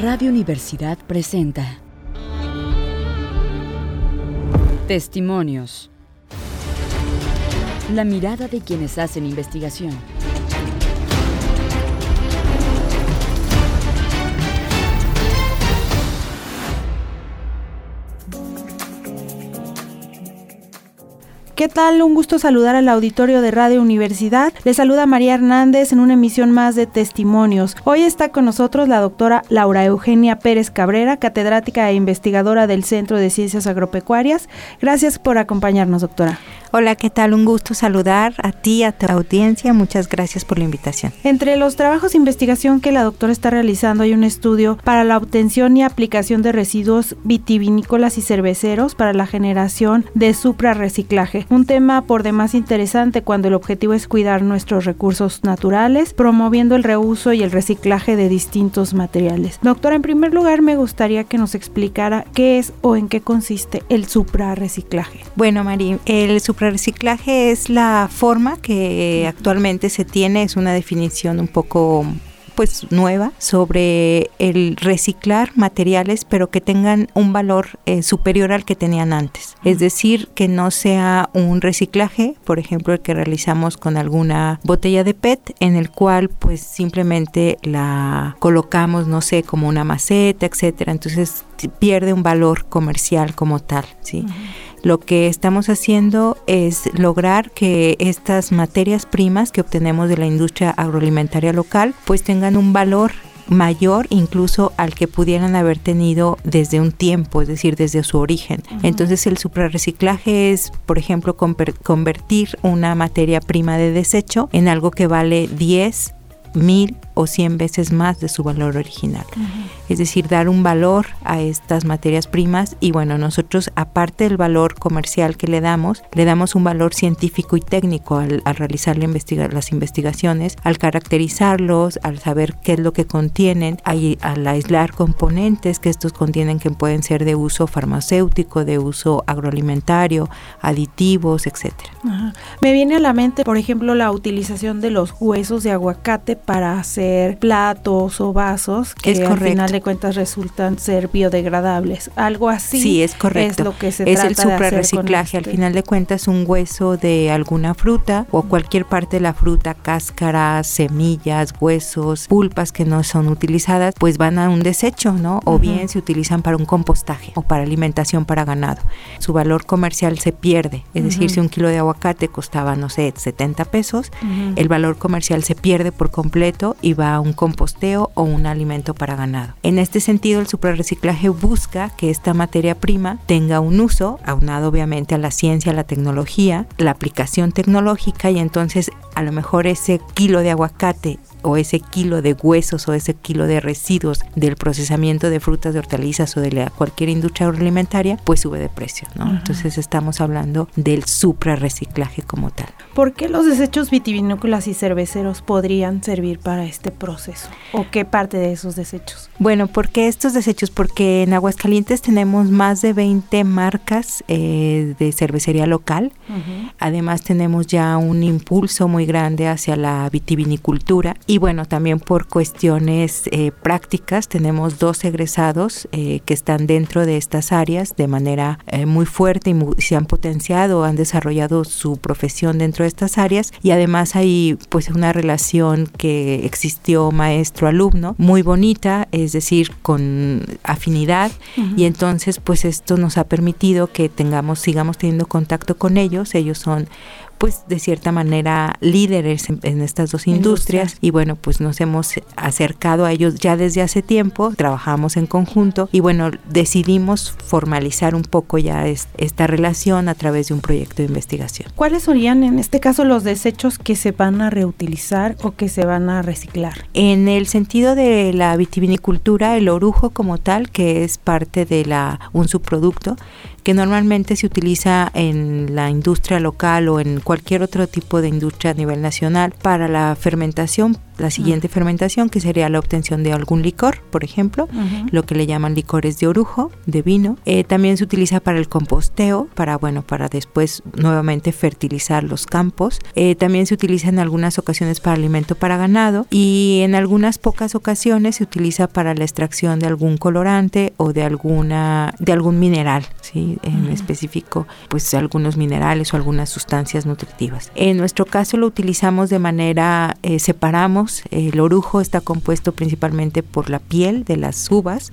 Radio Universidad presenta Testimonios. La mirada de quienes hacen investigación. ¿Qué tal? Un gusto saludar al auditorio de Radio Universidad. Le saluda María Hernández en una emisión más de Testimonios. Hoy está con nosotros la doctora Laura Eugenia Pérez Cabrera, catedrática e investigadora del Centro de Ciencias Agropecuarias. Gracias por acompañarnos, doctora. Hola, ¿qué tal? Un gusto saludar a ti, a tu audiencia. Muchas gracias por la invitación. Entre los trabajos de investigación que la doctora está realizando hay un estudio para la obtención y aplicación de residuos vitivinícolas y cerveceros para la generación de suprarreciclaje. Un tema por demás interesante cuando el objetivo es cuidar nuestros recursos naturales, promoviendo el reuso y el reciclaje de distintos materiales. Doctora, en primer lugar me gustaría que nos explicara qué es o en qué consiste el suprarreciclaje. Bueno, María, el supra reciclaje es la forma que actualmente se tiene, es una definición un poco pues nueva sobre el reciclar materiales pero que tengan un valor eh, superior al que tenían antes. Es decir, que no sea un reciclaje, por ejemplo, el que realizamos con alguna botella de PET en el cual pues simplemente la colocamos, no sé, como una maceta, etcétera. Entonces pierde un valor comercial como tal, ¿sí? Lo que estamos haciendo es lograr que estas materias primas que obtenemos de la industria agroalimentaria local pues tengan un valor mayor incluso al que pudieran haber tenido desde un tiempo, es decir, desde su origen. Entonces el suprarreciclaje es, por ejemplo, convertir una materia prima de desecho en algo que vale 10 mil o cien veces más de su valor original. Es decir, dar un valor a estas materias primas y bueno, nosotros aparte del valor comercial que le damos, le damos un valor científico y técnico al, realizar las investigaciones, al caracterizarlos, al saber qué es lo que contienen, al aislar componentes que estos contienen que pueden ser de uso farmacéutico, de uso agroalimentario, aditivos, etcétera. Me viene a la mente, por ejemplo, la utilización de los huesos de aguacate para hacer platos o vasos que al final de cuentas resultan ser biodegradables. Algo así. Sí, es correcto. Es lo que se es trata el suprarreciclaje. Al este final de cuentas, un hueso de alguna fruta o cualquier parte de la fruta, cáscaras, semillas, huesos, pulpas que no son utilizadas, pues van a un desecho, ¿no? O bien se utilizan para un compostaje o para alimentación para ganado. Su valor comercial se pierde. Es decir, si un kilo de aguacate costaba, no sé, 70 pesos, el valor comercial se pierde por completo y va a un composteo o un alimento para ganado. En este sentido, el suprarreciclaje busca que esta materia prima tenga un uso, aunado obviamente a la ciencia, a la tecnología, la aplicación tecnológica y entonces a lo mejor ese kilo de aguacate o ese kilo de huesos o ese kilo de residuos del procesamiento de frutas, de hortalizas o de la, cualquier industria agroalimentaria, pues sube de precio, ¿no? Entonces estamos hablando del suprarreciclaje como tal. ¿Por qué los desechos vitivinícolas y cerveceros podrían servir para este proceso? ¿O qué parte de esos desechos? Bueno, ¿por qué estos desechos? Porque en Aguascalientes tenemos más de 20 marcas eh, de cervecería local. Además tenemos ya un impulso muy grande hacia la vitivinicultura y bueno, también por cuestiones eh, prácticas tenemos dos egresados eh, que están dentro de estas áreas de manera eh, muy fuerte y se han potenciado, han desarrollado su profesión dentro de estas áreas. Y además hay pues una relación que existió maestro-alumno muy bonita, es decir, con afinidad. Y entonces pues esto nos ha permitido que tengamos, sigamos teniendo contacto con ellos, ellos son pues de cierta manera líderes en, estas dos industrias y bueno, pues nos hemos acercado a ellos ya desde hace tiempo, trabajamos en conjunto y bueno, decidimos formalizar un poco ya esta relación a través de un proyecto de investigación. ¿Cuáles serían en este caso los desechos que se van a reutilizar o que se van a reciclar? En el sentido de la vitivinicultura, el orujo como tal, que es parte de la un subproducto, que normalmente se utiliza en la industria local o en cualquier otro tipo de industria a nivel nacional para la fermentación la siguiente fermentación, que sería la obtención de algún licor, por ejemplo, lo que le llaman licores de orujo, de vino. Eh, también se utiliza para el composteo, para, bueno, para después nuevamente fertilizar los campos. Eh, también se utiliza en algunas ocasiones para alimento para ganado y en algunas pocas ocasiones se utiliza para la extracción de algún colorante o de alguna de algún mineral, ¿sí? en específico, pues algunos minerales o algunas sustancias nutritivas. En nuestro caso lo utilizamos de manera eh, separamos el orujo está compuesto principalmente por la piel de las uvas,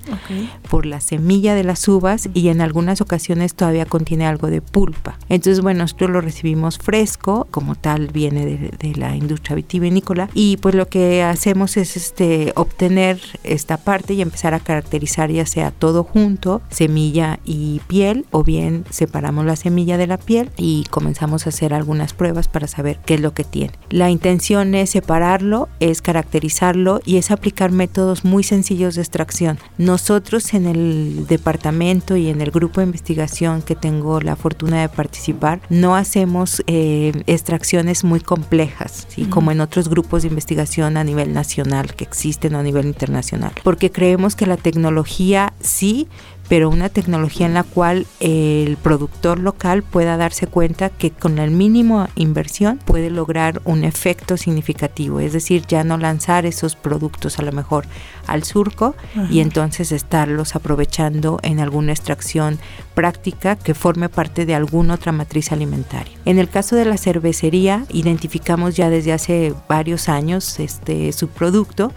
por la semilla de las uvas y en algunas ocasiones todavía contiene algo de pulpa. Entonces, bueno, nosotros lo recibimos fresco, como tal viene de, la industria vitivinícola y pues lo que hacemos es este obtener esta parte y empezar a caracterizar ya sea todo junto, semilla y piel o bien separamos la semilla de la piel y comenzamos a hacer algunas pruebas para saber qué es lo que tiene. La intención es separarlo, es caracterizarlo y es aplicar métodos muy sencillos de extracción. Nosotros en el departamento y en el grupo de investigación que tengo la fortuna de participar, no hacemos eh, extracciones muy complejas, como en otros grupos de investigación a nivel nacional que existen o a nivel internacional, porque creemos que la tecnología sí, pero una tecnología en la cual el productor local pueda darse cuenta que con la mínima inversión puede lograr un efecto significativo, es decir, ya no lanzar esos productos a lo mejor al surco y entonces estarlos aprovechando en alguna extracción práctica que forme parte de alguna otra matriz alimentaria. En el caso de la cervecería, identificamos ya desde hace varios años este subproducto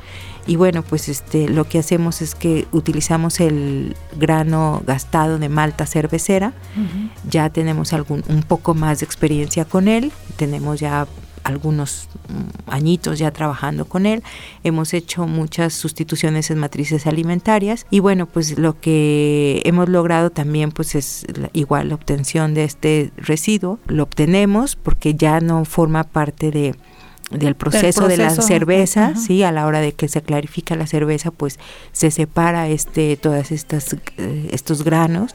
y bueno, pues este lo que hacemos es que utilizamos el grano gastado de malta cervecera. Ya tenemos algún un poco más de experiencia con él, tenemos ya algunos mm, añitos ya trabajando con él. Hemos hecho muchas sustituciones en matrices alimentarias y bueno, pues lo que hemos logrado también pues es igual la obtención de este residuo. Lo obtenemos porque ya no forma parte de del proceso, de la cerveza, sí, a la hora de que se clarifica la cerveza, pues se separa este todas estas eh, estos granos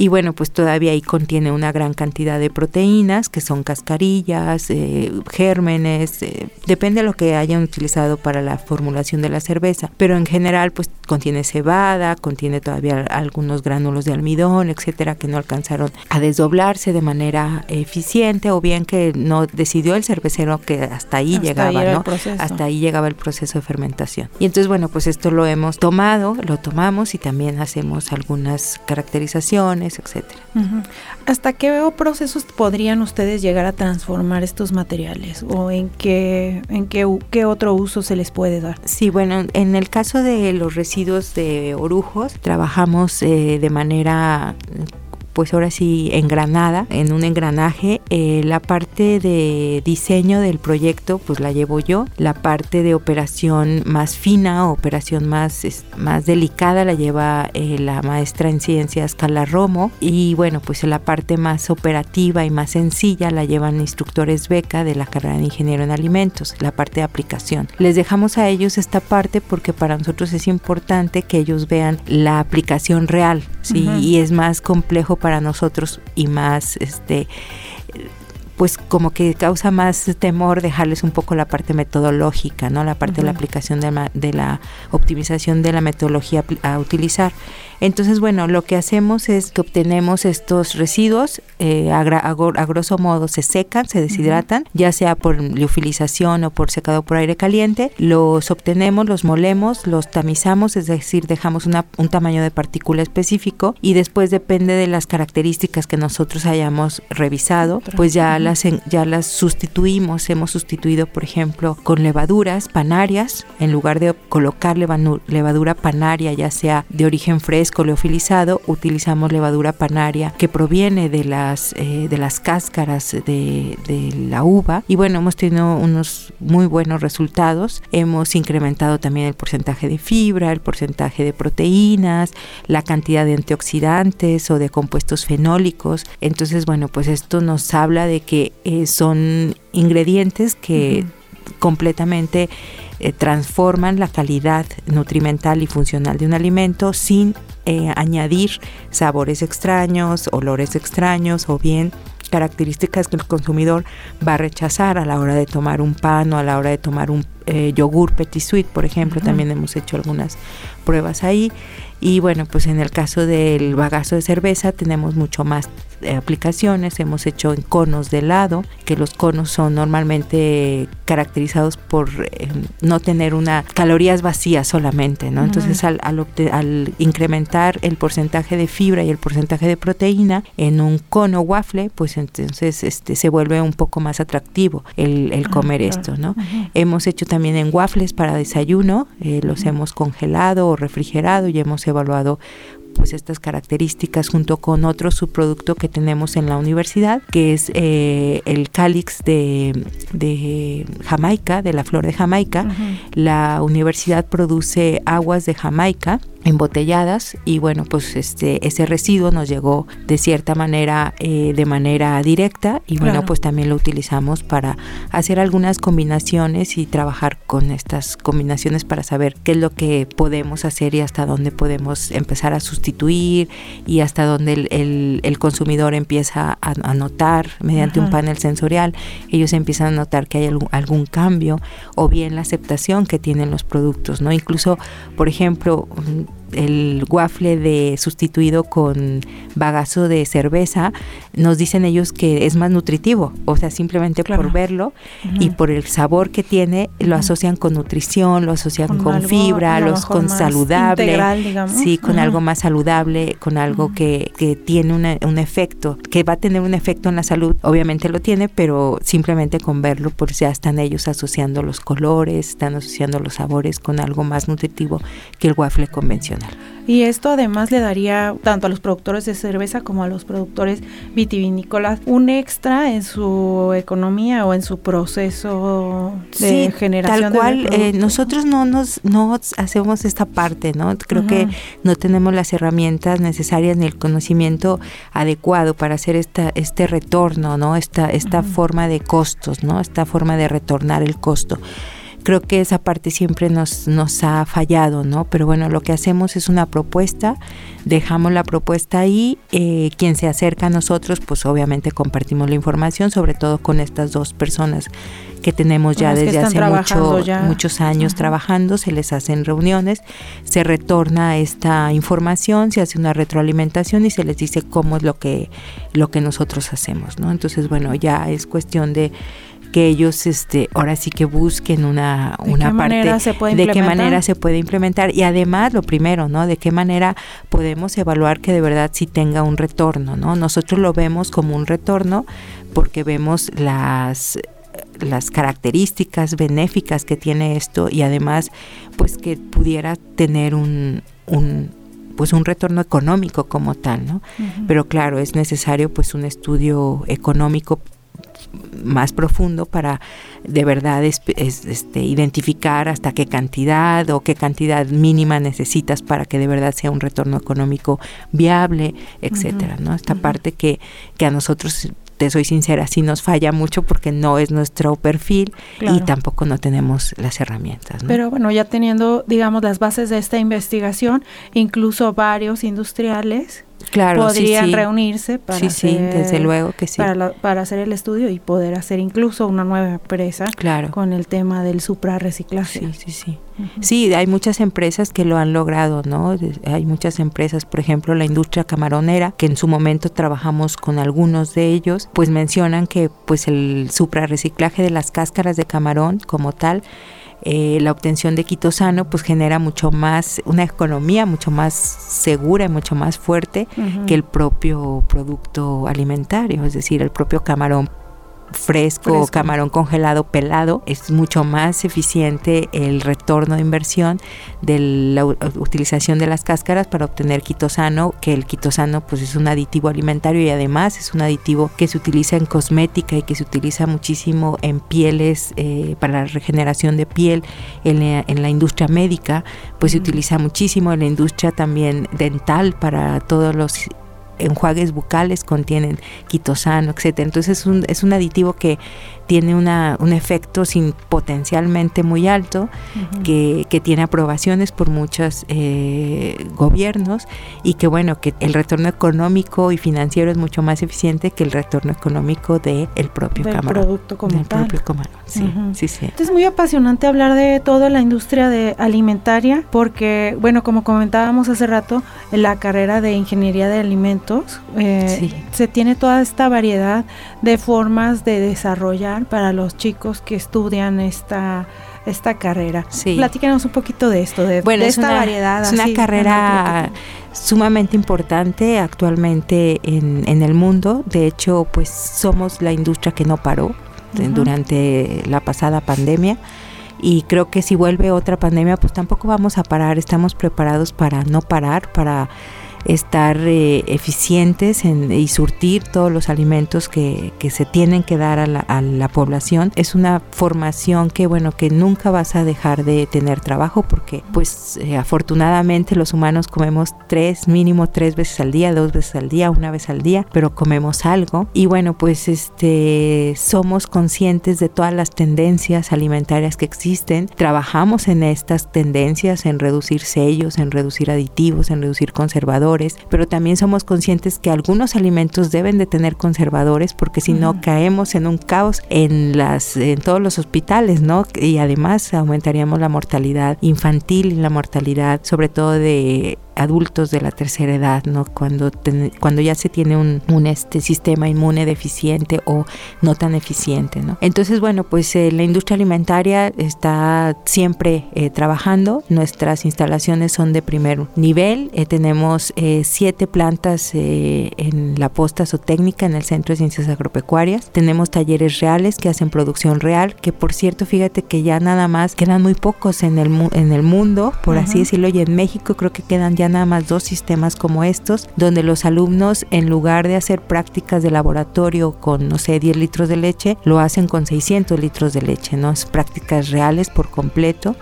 y bueno, pues todavía ahí contiene una gran cantidad de proteínas que son cascarillas, eh, gérmenes, eh, depende de lo que hayan utilizado para la formulación de la cerveza, pero en general pues contiene cebada, contiene todavía algunos gránulos de almidón, etcétera, que no alcanzaron a desdoblarse de manera eficiente o bien que no decidió el cervecero que hasta ahí llegaba, ¿no? Hasta ahí llegaba el proceso de fermentación. Y entonces, bueno, pues esto lo hemos tomado, lo tomamos y también hacemos algunas caracterizaciones etcétera. ¿Hasta qué procesos podrían ustedes llegar a transformar estos materiales o en qué en qué, qué otro uso se les puede dar? Sí, bueno, en el caso de los residuos de orujos trabajamos eh, de manera pues ahora sí engranada, en un engranaje. Eh, la parte de diseño del proyecto pues la llevo yo, la parte de operación más fina, operación más, más delicada la lleva eh, la maestra en ciencias Carla Romo y bueno pues la parte más operativa y más sencilla la llevan instructores beca de la carrera de ingeniero en alimentos, la parte de aplicación. Les dejamos a ellos esta parte porque para nosotros es importante que ellos vean la aplicación real, ¿sí? Y es más complejo para nosotros y más este pues como que causa más temor dejarles un poco la parte metodológica, ¿no? La parte de la aplicación de la, de la optimización de la metodología a utilizar. Entonces, bueno, lo que hacemos es que obtenemos estos residuos, eh, a, grosso modo se secan, se deshidratan, ya sea por liofilización o por secado por aire caliente, los obtenemos, los molemos, los tamizamos, es decir, dejamos un tamaño de partícula específico y después depende de las características que nosotros hayamos revisado, pues ya las, ya las sustituimos, hemos sustituido, por ejemplo, con levaduras panarias, en lugar de colocar levadura panaria, ya sea de origen fresco, escoleofilizado utilizamos levadura panaria que proviene de las, eh, de las cáscaras de, de, la uva y bueno, hemos tenido unos muy buenos resultados. Hemos incrementado también el porcentaje de fibra, el porcentaje de proteínas, la cantidad de antioxidantes o de compuestos fenólicos. Entonces, bueno, pues esto nos habla de que eh, son ingredientes que completamente eh, transforman la calidad nutrimental y funcional de un alimento sin eh, añadir sabores extraños, olores extraños o bien características que el consumidor va a rechazar a la hora de tomar un pan o a la hora de tomar un eh, yogur petit suite, por ejemplo, también hemos hecho algunas pruebas ahí. Y bueno, pues en el caso del bagazo de cerveza tenemos mucho más aplicaciones. Hemos hecho en conos de helado, que los conos son normalmente caracterizados por eh, no tener una calorías vacías solamente, ¿no? Entonces al, al, incrementar el porcentaje de fibra y el porcentaje de proteína en un cono waffle, pues entonces este se vuelve un poco más atractivo el, el comer esto, ¿no? Hemos hecho también en waffles para desayuno, eh, los hemos congelado o refrigerado y hemos evaluado pues estas características junto con otro subproducto que tenemos en la universidad, que es eh, el cálix de, de, Jamaica, de la flor de Jamaica. La universidad produce aguas de Jamaica embotelladas y bueno pues este ese residuo nos llegó de cierta manera eh, de manera directa y bueno pues también lo utilizamos para hacer algunas combinaciones y trabajar con estas combinaciones para saber qué es lo que podemos hacer y hasta dónde podemos empezar a sustituir y hasta dónde el, el, consumidor empieza a, notar mediante un panel sensorial. Ellos empiezan a notar que hay algún, algún cambio o bien la aceptación que tienen los productos no incluso por ejemplo el waffle de sustituido con bagazo de cerveza, nos dicen ellos que es más nutritivo, o sea, simplemente por verlo y por el sabor que tiene, lo asocian con nutrición, lo asocian con, fibra, los con saludable, sí, con algo más saludable, con algo que, que, tiene un efecto, que va a tener un efecto en la salud, obviamente lo tiene, pero simplemente con verlo, pues ya están ellos asociando los colores, están asociando los sabores con algo más nutritivo que el waffle convencional. Y esto además le daría tanto a los productores de cerveza como a los productores vitivinícolas un extra en su economía o en su proceso de generación. Tal cual, eh, nosotros no nos no hacemos esta parte, ¿no? Creo que no tenemos las herramientas necesarias ni el conocimiento adecuado para hacer esta este retorno, ¿no? Esta esta forma de costos, ¿no? Esta forma de retornar el costo creo que esa parte siempre nos, nos ha fallado, ¿no? Pero bueno, lo que hacemos es una propuesta, dejamos la propuesta ahí, eh, quien se acerca a nosotros, pues obviamente compartimos la información, sobre todo con estas dos personas que tenemos ya desde hace muchos años trabajando, se les hacen reuniones, se retorna esta información, se hace una retroalimentación y se les dice cómo es lo que, lo que nosotros hacemos, ¿no? Entonces, bueno, ya es cuestión de que ellos este ahora sí que busquen una, una parte de qué manera se puede implementar y además lo primero, ¿no? De qué manera podemos evaluar que de verdad sí tenga un retorno, ¿no? Nosotros lo vemos como un retorno porque vemos las las características benéficas que tiene esto y además pues que pudiera tener un, un pues un retorno económico como tal, ¿no? Pero claro, es necesario pues un estudio económico más profundo para de verdad este, identificar hasta qué cantidad o qué cantidad mínima necesitas para que de verdad sea un retorno económico viable, etcétera, ¿no? Esta parte que, que a nosotros te soy sincera, sí nos falla mucho porque no es nuestro perfil y tampoco no tenemos las herramientas. Pero bueno, ya teniendo, digamos, las bases de esta investigación, incluso varios industriales claro, podrían reunirse para, hacer, desde luego que sí. Para, hacer el estudio y poder hacer incluso una nueva empresa claro. con el tema del suprarreciclaje. Sí, sí, sí. Sí, hay muchas empresas que lo han logrado, ¿no? Hay muchas empresas, por ejemplo, la industria camaronera, que en su momento trabajamos con algunos de ellos, pues mencionan que pues el suprarreciclaje de las cáscaras de camarón como tal eh, la obtención de quitosano pues genera mucho más, una economía mucho más segura y mucho más fuerte que el propio producto alimentario, es decir, el propio camarón fresco, camarón congelado pelado, es mucho más eficiente el retorno de inversión de la utilización de las cáscaras para obtener quitosano, que el quitosano pues es un aditivo alimentario y además es un aditivo que se utiliza en cosmética y que se utiliza muchísimo en pieles eh, para la regeneración de piel, en la, en la industria médica, pues se utiliza muchísimo en la industria también dental para todos los enjuagues bucales contienen quitosano, etcétera. Entonces es un, es un aditivo que tiene una, un efecto sin potencialmente muy alto, que, que, tiene aprobaciones por muchos eh, gobiernos y que bueno, que el retorno económico y financiero es mucho más eficiente que el retorno económico del el propio del camarón. producto como del tal. propio camarón, sí, sí, sí. Entonces es muy apasionante hablar de toda la industria de alimentaria porque, bueno, como comentábamos hace rato, la carrera de ingeniería de alimentos eh, Sí. se tiene toda esta variedad de formas de desarrollar para los chicos que estudian esta esta carrera. Sí. Platícanos un poquito de esto, de, Bueno, de es esta una, variedad. es una así, carrera sumamente importante actualmente en, en el mundo. De hecho, pues somos la industria que no paró eh, Ujú. durante la pasada pandemia. Y creo que si vuelve otra pandemia, pues tampoco vamos a parar. Estamos preparados para no parar, para estar eh, eficientes en, y surtir todos los alimentos que, que se tienen que dar a la, a la población. Es una formación que, bueno, que nunca vas a dejar de tener trabajo porque, pues, eh, afortunadamente los humanos comemos tres, mínimo tres veces al día, dos veces al día, una vez al día, pero comemos algo. Y bueno, pues, este, somos conscientes de todas las tendencias alimentarias que existen. Trabajamos en estas tendencias, en reducir sellos, en reducir aditivos, en reducir conservadores, pero también somos conscientes que algunos alimentos deben de tener conservadores porque si no caemos en un caos en las en todos los hospitales, ¿no? Y además aumentaríamos la mortalidad infantil y la mortalidad sobre todo de adultos de la tercera edad, ¿no? Cuando, ten- cuando ya se tiene un, un, este sistema inmune deficiente o no tan eficiente, ¿no? Entonces, bueno, pues eh, la industria alimentaria está siempre eh, trabajando. Nuestras instalaciones son de primer nivel. Eh, tenemos eh, siete plantas en la posta zootécnica en el Centro de Ciencias Agropecuarias. Tenemos talleres reales que hacen producción real, que por cierto, fíjate que ya nada más quedan muy pocos en el, mu- en el mundo, por así decirlo, y en México creo que quedan ya nada más dos sistemas como estos, donde los alumnos en lugar de hacer prácticas de laboratorio con, no sé, 10 litros de leche, lo hacen con 600 litros de leche, ¿no? Es prácticas reales por completo.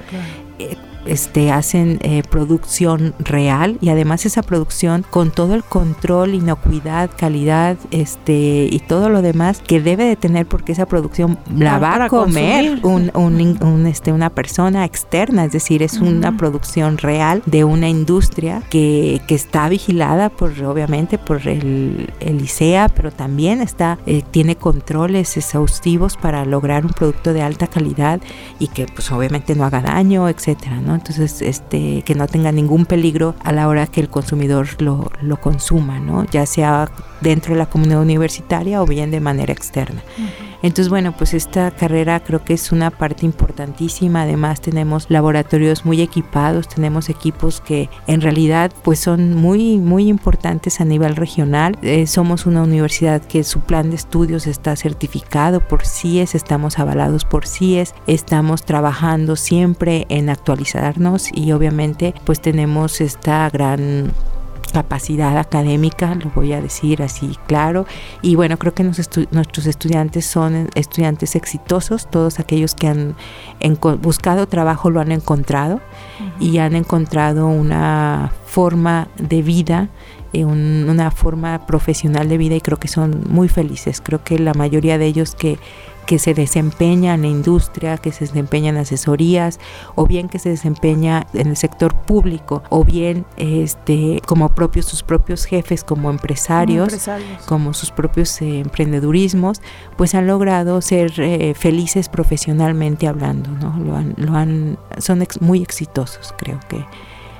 Eh, este, hacen eh, producción real y además esa producción con todo el control, inocuidad, calidad este, y todo lo demás que debe de tener porque esa producción la Ah, va a comer un, un este, una persona externa, es decir, es una producción real de una industria que, que está vigilada por obviamente por el, el ICEA, pero también está, eh, tiene controles exhaustivos para lograr un producto de alta calidad y que pues obviamente no haga daño, etcétera, ¿no? Entonces, este, que no tenga ningún peligro a la hora que el consumidor lo, lo consuma, ¿no? Ya sea dentro de la comunidad universitaria o bien de manera externa. Entonces, bueno, pues esta carrera creo que es una parte importantísima. Además, tenemos laboratorios muy equipados, tenemos equipos que en realidad pues son muy, muy importantes a nivel regional. Eh, somos una universidad que su plan de estudios está certificado por CIES, estamos avalados por CIES, estamos trabajando siempre en y obviamente pues tenemos esta gran capacidad académica, lo voy a decir así claro. Y bueno, creo que estu nuestros estudiantes son estudiantes exitosos, todos aquellos que han buscado trabajo lo han encontrado uh -huh. y han encontrado una forma de vida, eh, un, una forma profesional de vida y creo que son muy felices. Creo que la mayoría de ellos que que se desempeña en la industria, que se desempeña en asesorías, o bien que se desempeña en el sector público, o bien este, como propios sus propios jefes, como empresarios, como, empresarios. como sus propios eh, emprendedurismos, pues han logrado ser eh, felices profesionalmente hablando, ¿no? Lo han, lo han, son ex, muy exitosos, creo que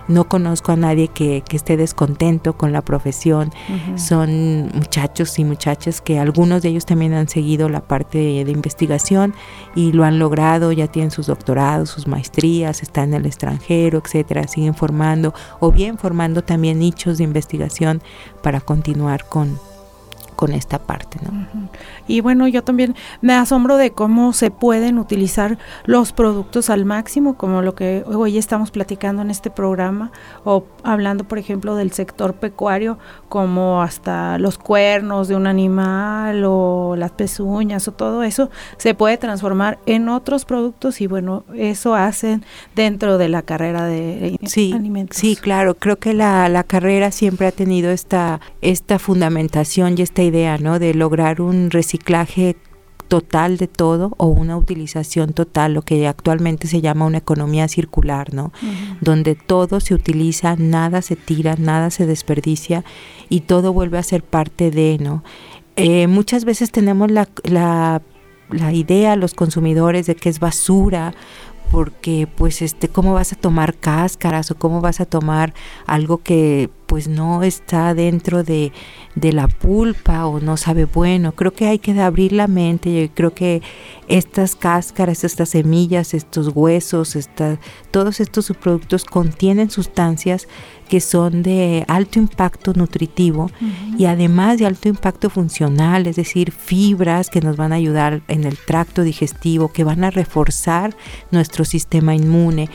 no conozco a nadie que, que, esté descontento con la profesión. Uh -huh. Son muchachos y muchachas que algunos de ellos también han seguido la parte de, de, investigación y lo han logrado, ya tienen sus doctorados, sus maestrías, están en el extranjero, etcétera, siguen formando o bien formando también nichos de investigación para continuar con con esta parte, ¿no? Y bueno, yo también me asombro de cómo se pueden utilizar los productos al máximo, como lo que hoy estamos platicando en este programa, o hablando, por ejemplo, del sector pecuario, como hasta los cuernos de un animal o las pezuñas o todo eso, se puede transformar en otros productos y bueno, eso hacen dentro de la carrera de sí, alimentos. Sí, claro, creo que la, la carrera siempre ha tenido esta, esta fundamentación y esta idea, ¿no? De lograr un reciclaje total de todo o una utilización total, lo que actualmente se llama una economía circular, ¿no? Donde todo se utiliza, nada se tira, nada se desperdicia y todo vuelve a ser parte de, ¿no? Eh, muchas veces tenemos la, la, la idea, los consumidores, de que es basura porque pues este cómo vas a tomar cáscaras o cómo vas a tomar algo que pues no está dentro de, de, la pulpa o no sabe bueno. Creo que hay que abrir la mente. Yo creo que estas cáscaras, estas semillas, estos huesos, todos estos subproductos contienen sustancias que son de alto impacto nutritivo y además de alto impacto funcional, es decir, fibras que nos van a ayudar en el tracto digestivo, que van a reforzar nuestro sistema inmune,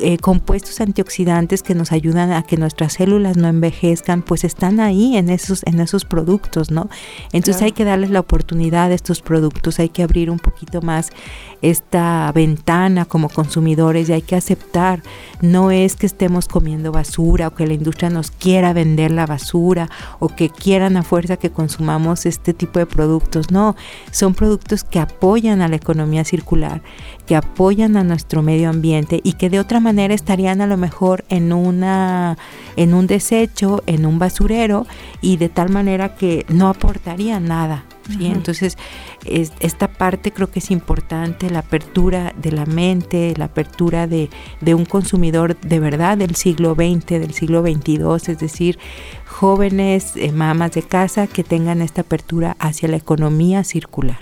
eh, compuestos antioxidantes que nos ayudan a que nuestras células no envejezcan, pues están ahí en esos, en esos productos, ¿no? Entonces hay que darles la oportunidad a estos productos, hay que abrir un poquito más esta ventana como consumidores y hay que aceptar, no es que estemos comiendo basura o que la industria nos quiera vender la basura o que quieran a fuerza que consumamos este tipo de productos, no, son productos que apoyan a la economía circular, que apoyan a nuestro medio ambiente y que de otra manera estarían a lo mejor en una en un desecho, en un basurero y de tal manera que no aportarían nada. Entonces, esta parte creo que es importante, la apertura de la mente, la apertura de, de un consumidor de verdad del siglo XX, del siglo XXII, es decir, jóvenes, eh, mamás de casa que tengan esta apertura hacia la economía circular.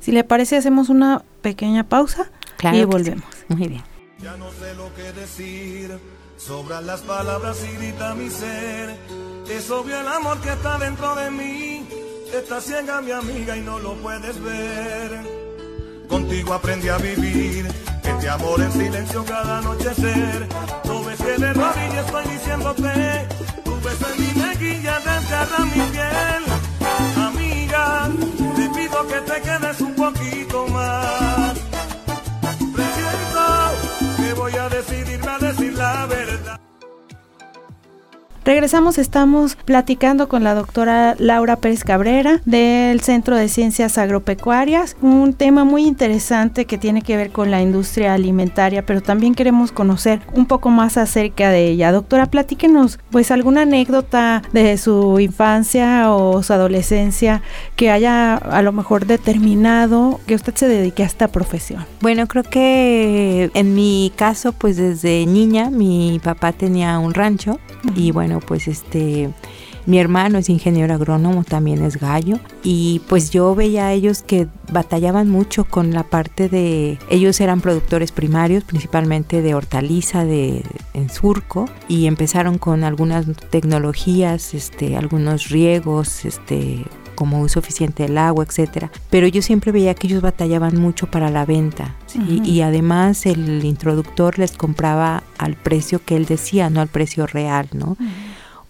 Si le parece, hacemos una pequeña pausa y volvemos. Muy bien. Ya no sé lo que decir, sobran las palabras y grita mi ser. Es obvio el amor que está dentro de mí, está ciega mi amiga y no lo puedes ver. Contigo aprendí a vivir, este amor en silencio cada anochecer. No ves que de rodillas estoy diciéndote, tu beso en mi mejilla desgarra mi piel. Amiga, te pido que te quedes un poquito Regresamos, estamos platicando con la doctora Laura Pérez Cabrera del Centro de Ciencias Agropecuarias, un tema muy interesante que tiene que ver con la industria alimentaria, pero también queremos conocer un poco más acerca de ella. Doctora, platíquenos pues alguna anécdota de su infancia o su adolescencia que haya a lo mejor determinado que usted se dedique a esta profesión. Bueno, creo que en mi caso pues desde niña mi papá tenía un rancho y bueno, pues este mi hermano es ingeniero agrónomo, también es gallo y pues yo veía a ellos que batallaban mucho con la parte de ellos eran productores primarios, principalmente de hortaliza de en surco y empezaron con algunas tecnologías, este algunos riegos, este como uso eficiente del agua, etcétera. Pero yo siempre veía que ellos batallaban mucho para la venta y además el introductor les compraba al precio que él decía, no al precio real, ¿no?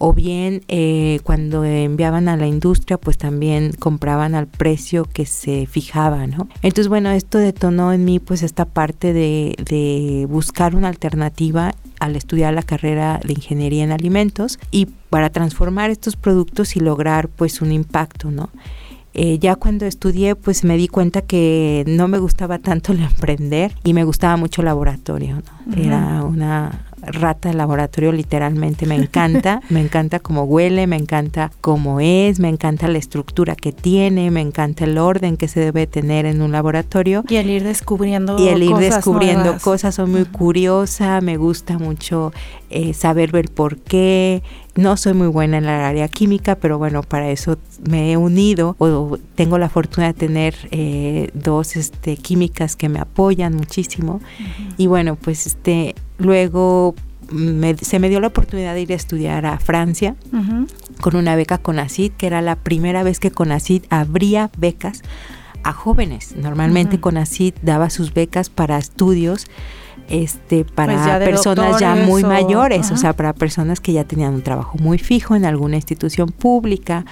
o bien eh, cuando enviaban a la industria pues también compraban al precio que se fijaba, ¿no? Entonces bueno, esto detonó en mí pues esta parte de, de buscar una alternativa al estudiar la carrera de ingeniería en alimentos y para transformar estos productos y lograr pues un impacto, ¿no? Eh, ya cuando estudié, pues me di cuenta que no me gustaba tanto el emprender y me gustaba mucho el laboratorio. ¿no? Era una rata de laboratorio literalmente. Me encanta, me encanta cómo huele, me encanta cómo es, me encanta la estructura que tiene, me encanta el orden que se debe tener en un laboratorio. Y el ir descubriendo Y el ir descubriendo cosas, soy muy curiosa, me gusta mucho eh, saber ver por qué. No soy muy buena en la área química, pero bueno, para eso me he unido o tengo la fortuna de tener eh, dos este, químicas que me apoyan muchísimo. Y bueno, pues este luego se me dio la oportunidad de ir a estudiar a Francia con una beca CONACID, que era la primera vez que CONACID abría becas a jóvenes. Normalmente CONACID daba sus becas para estudios este para pues personas ya muy mayores, o sea, para personas que ya tenían un trabajo muy fijo en alguna institución pública,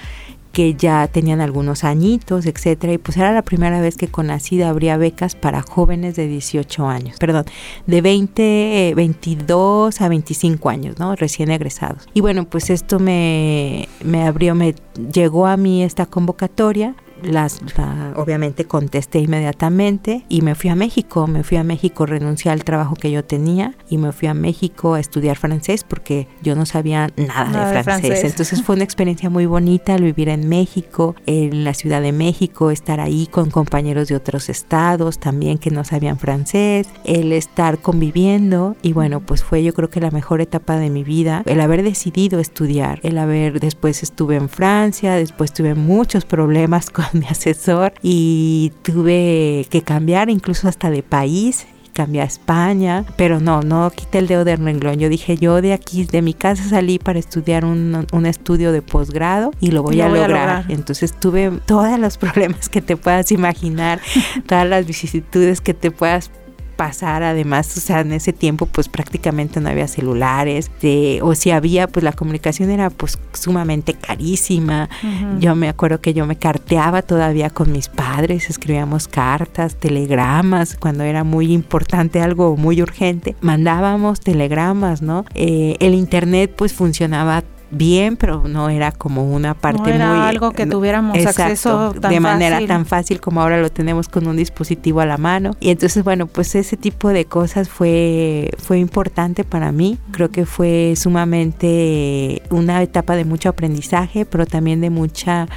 que ya tenían algunos añitos, etcétera, y pues era la primera vez que CONACID abría becas para jóvenes de 18 años, perdón, de 20, 22 a 25 años, ¿no? Recién egresados. Y bueno, pues esto me, me abrió, me llegó a mí esta convocatoria las, obviamente contesté inmediatamente y me fui a México. Me fui a México, renuncié al trabajo que yo tenía y me fui a México a estudiar francés porque yo no sabía nada, de, francés. Entonces fue una experiencia muy bonita el vivir en México, en la Ciudad de México, estar ahí con compañeros de otros estados también que no sabían francés, el estar conviviendo y bueno, pues fue yo creo que la mejor etapa de mi vida, el haber decidido estudiar, el haber después estuve en Francia, después tuve muchos problemas con mi asesor y tuve que cambiar incluso hasta de país cambié a España, pero no, no quité el dedo del renglón. Yo dije, yo de aquí, de mi casa salí para estudiar un, un estudio de posgrado y lo voy, a, lograr. a, lograr. Entonces tuve todos los problemas que te puedas imaginar, todas las vicisitudes que te puedas pasar además, o sea, en ese tiempo pues prácticamente no había celulares, o si había pues la comunicación era pues sumamente carísima. Yo me acuerdo que yo me carteaba todavía con mis padres, escribíamos cartas, telegramas, cuando era muy importante algo muy urgente, mandábamos telegramas, ¿no? Eh, el internet pues funcionaba bien, pero no era como una parte no era algo que tuviéramos acceso de manera tan fácil como ahora lo tenemos con un dispositivo a la mano. Y entonces, bueno, pues ese tipo de cosas fue, fue importante para mí. Creo que fue sumamente una etapa de mucho aprendizaje, pero también de mucha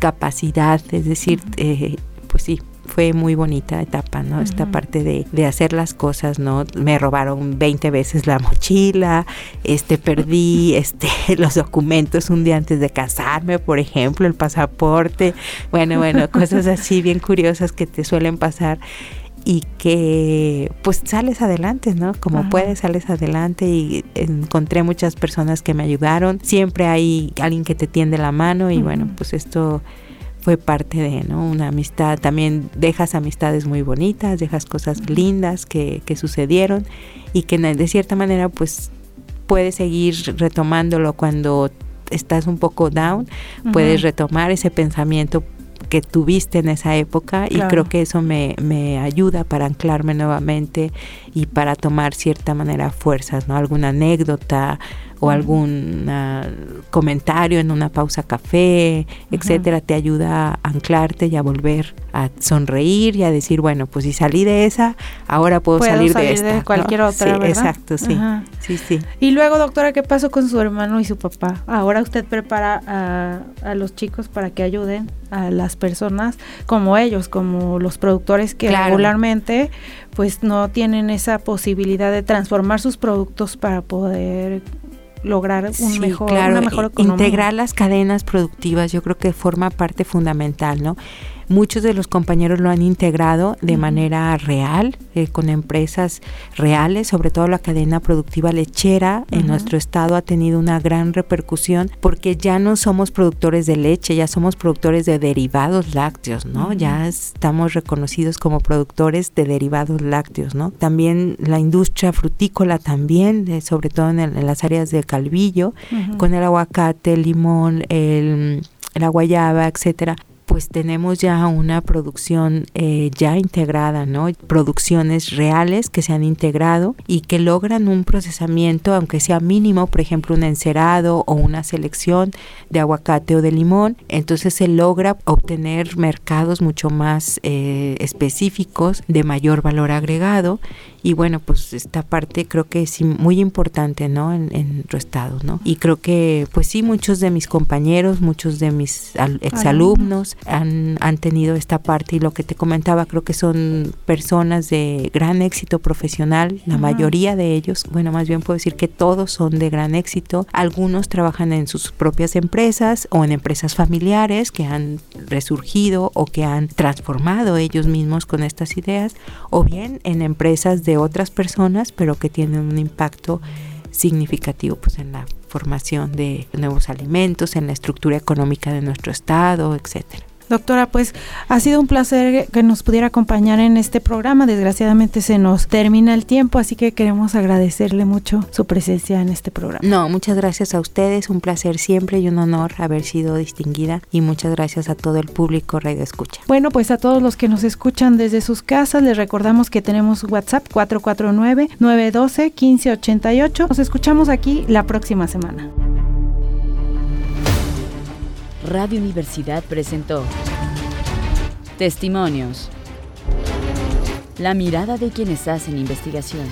capacidad, es decir, eh, fue muy bonita etapa, ¿no? Esta parte de, de, hacer las cosas, ¿no? Me robaron 20 veces la mochila, este, perdí este, los documentos un día antes de casarme, por ejemplo, el pasaporte, bueno, bueno, cosas así bien curiosas que te suelen pasar y que pues sales adelante, ¿no? Como puedes, sales adelante y encontré muchas personas que me ayudaron. Siempre hay alguien que te tiende la mano y bueno, pues esto fue parte de ¿no? una amistad. También dejas amistades muy bonitas, dejas cosas lindas que, que sucedieron y que de cierta manera pues puedes seguir retomándolo cuando estás un poco down, puedes retomar ese pensamiento que tuviste en esa época y creo que eso me, me, ayuda para anclarme nuevamente y para tomar cierta manera fuerzas, ¿no? Alguna anécdota, o algún ah, comentario en una pausa café, etcétera, te ayuda a anclarte y a volver a sonreír y a decir, bueno, pues si salí de esa, ahora puedo, salir, de esta. De cualquier otra, sí, Exacto, sí. Sí, sí. Y luego, doctora, ¿qué pasó con su hermano y su papá? Ahora usted prepara a, a los chicos para que ayuden a las personas como ellos, como los productores que regularmente pues no tienen esa posibilidad de transformar sus productos para poder lograr un mejor, una mejor economía. Integrar las cadenas productivas yo creo que forma parte fundamental, ¿no? Muchos de los compañeros lo han integrado de manera real, eh, con empresas reales, sobre todo la cadena productiva lechera en nuestro estado ha tenido una gran repercusión porque ya no somos productores de leche, ya somos productores de derivados lácteos, ¿no? Ya estamos reconocidos como productores de derivados lácteos, ¿no? También la industria frutícola también, eh, sobre todo en, las áreas de Calvillo, con el aguacate, el limón, el la guayaba, etcétera, pues tenemos ya una producción eh, ya integrada, ¿no? Producciones reales que se han integrado y que logran un procesamiento, aunque sea mínimo, por ejemplo, un encerado o una selección de aguacate o de limón, entonces se logra obtener mercados mucho más eh, específicos de mayor valor agregado y bueno, pues esta parte creo que es muy importante, ¿no? En, en nuestro estado, ¿no? Y creo que, pues sí, muchos de mis compañeros, muchos de mis exalumnos han, han tenido esta parte y lo que te comentaba, creo que son personas de gran éxito profesional, la mayoría de ellos, bueno, más bien puedo decir que todos son de gran éxito. Algunos trabajan en sus propias empresas o en empresas familiares que han resurgido o que han transformado ellos mismos con estas ideas, o bien en empresas de otras personas, pero que tienen un impacto significativo pues en la formación de nuevos alimentos, en la estructura económica de nuestro estado, etcétera. Doctora, pues ha sido un placer que nos pudiera acompañar en este programa. Desgraciadamente se nos termina el tiempo, así que queremos agradecerle mucho su presencia en este programa. No, muchas gracias a ustedes, un placer siempre y un honor haber sido distinguida y muchas gracias a todo el público Radio Escucha. Bueno, pues a todos los que nos escuchan desde sus casas, les recordamos que tenemos WhatsApp 449-912-1588. Nos escuchamos aquí la próxima semana. Radio Universidad presentó Testimonios. La mirada de quienes hacen investigación.